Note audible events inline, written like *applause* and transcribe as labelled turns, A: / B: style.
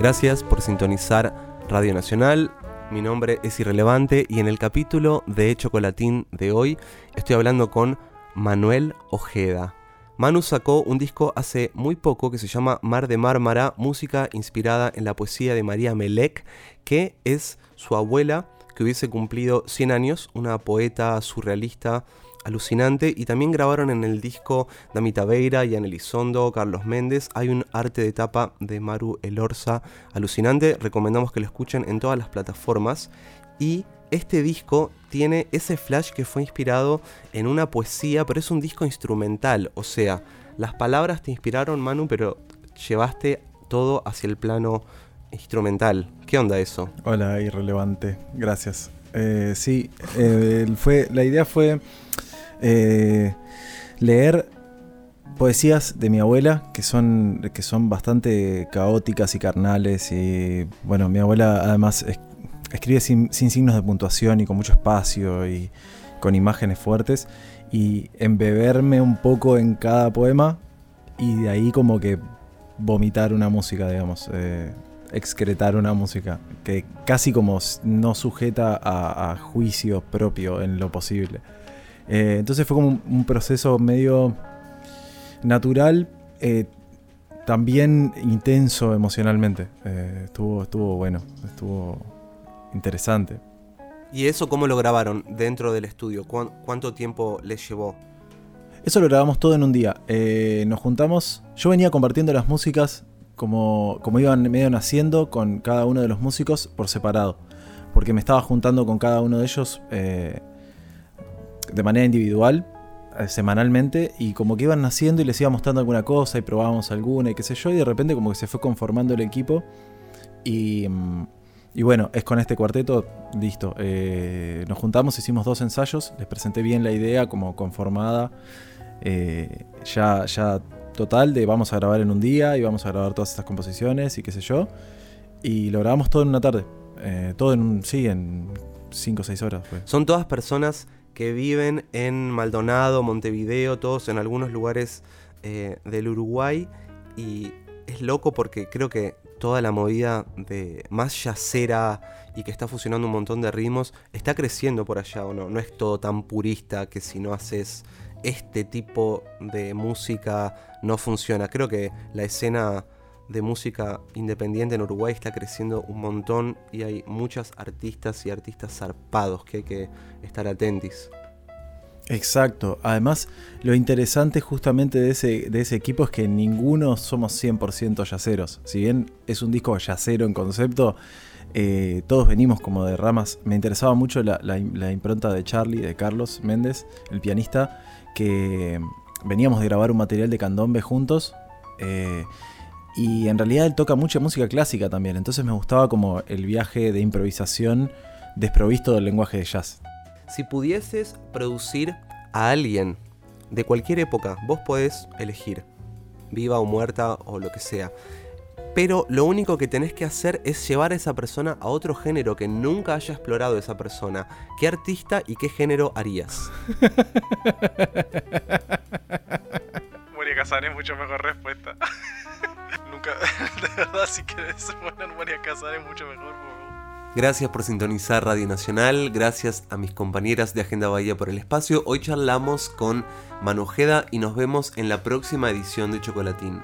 A: Gracias por sintonizar Radio Nacional. Mi nombre es Irrelevante y en el capítulo de Chocolatín de hoy estoy hablando con Manuel Ojeda. Manu sacó un disco hace muy poco que se llama Mar de Mármara, música inspirada en la poesía de María Melec, que es su abuela que hubiese cumplido 100 años, una poeta surrealista alucinante y también grabaron en el disco Damita Beira, Ian Elizondo, Carlos Méndez. Hay un arte de tapa de Maru Elorza alucinante. Recomendamos que lo escuchen en todas las plataformas. Y este disco tiene ese flash que fue inspirado en una poesía, pero es un disco instrumental. O sea, las palabras te inspiraron, Manu, pero llevaste todo hacia el plano instrumental. ¿Qué onda eso?
B: Hola, irrelevante. Gracias. Eh, sí, eh, fue, la idea fue eh, leer poesías de mi abuela que son, que son bastante caóticas y carnales. Y bueno, mi abuela además escribe sin, signos de puntuación y con mucho espacio y con imágenes fuertes. Y embeberme un poco en cada poema y de ahí como que vomitar una música, digamos. Eh, excretar una música que casi como no sujeta a, a juicio propio en lo posible. Eh, entonces fue como un, proceso medio natural, eh, también intenso emocionalmente. Eh, estuvo, estuvo bueno, estuvo interesante.
A: ¿Y eso cómo lo grabaron dentro del estudio? ¿Cuánto tiempo les llevó?
B: Eso lo grabamos todo en un día. nos juntamos, yo venía compartiendo las músicas como, como iban medio naciendo con cada uno de los músicos por separado. Porque me estaba juntando con cada uno de ellos de manera individual, eh, semanalmente, y como que iban naciendo y les iba mostrando alguna cosa y probábamos alguna y qué sé yo, y de repente como que se fue conformando el equipo. Y, mm, y bueno, es con este cuarteto, listo. Eh, nos juntamos, hicimos dos ensayos, les presenté bien la idea como conformada, eh, ya, ya total de vamos a grabar en un día y vamos a grabar todas estas composiciones y qué sé yo. Y lo grabamos todo en una tarde. todo en un, sí, en 5 o 6 horas.
A: Son todas personas que viven en Maldonado, Montevideo, todos en algunos lugares eh, del Uruguay. Y es loco porque creo que toda la movida de más yacera y que está fusionando un montón de ritmos está creciendo por allá o no. No es todo tan purista que si no haces este tipo de música no funciona. Creo que la escena de música independiente en Uruguay está creciendo un montón y hay muchas artistas y artistas zarpados que hay que estar atentos.
B: Exacto. Además, lo interesante justamente de ese, de ese equipo es que ninguno somos 100% yaceros. Si bien es un disco yacero en concepto, eh, todos venimos como de ramas. Me interesaba mucho la, impronta de Charlie, de Carlos Méndez, el pianista, que veníamos de grabar un material de candombe juntos. Eh, y en realidad él toca mucha música clásica también, entonces me gustaba como el viaje de improvisación desprovisto del lenguaje de jazz.
A: Si pudieses producir a alguien de cualquier época, vos podés elegir, viva o muerta o lo que sea. Pero lo único que tenés que hacer es llevar a esa persona a otro género que nunca haya explorado esa persona. ¿Qué artista y qué género harías? *laughs*
C: Moria Casares, mucho mejor respuesta. *laughs* *laughs* de verdad, si querés poner María Casares, mucho mejor.
A: Gracias por sintonizar Radio Nacional, gracias a mis compañeras de Agenda Bahía por el espacio. Hoy charlamos con Manojeda y nos vemos en la próxima edición de Chocolatín.